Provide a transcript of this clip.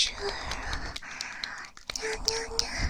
ちゅ喵…にゃ…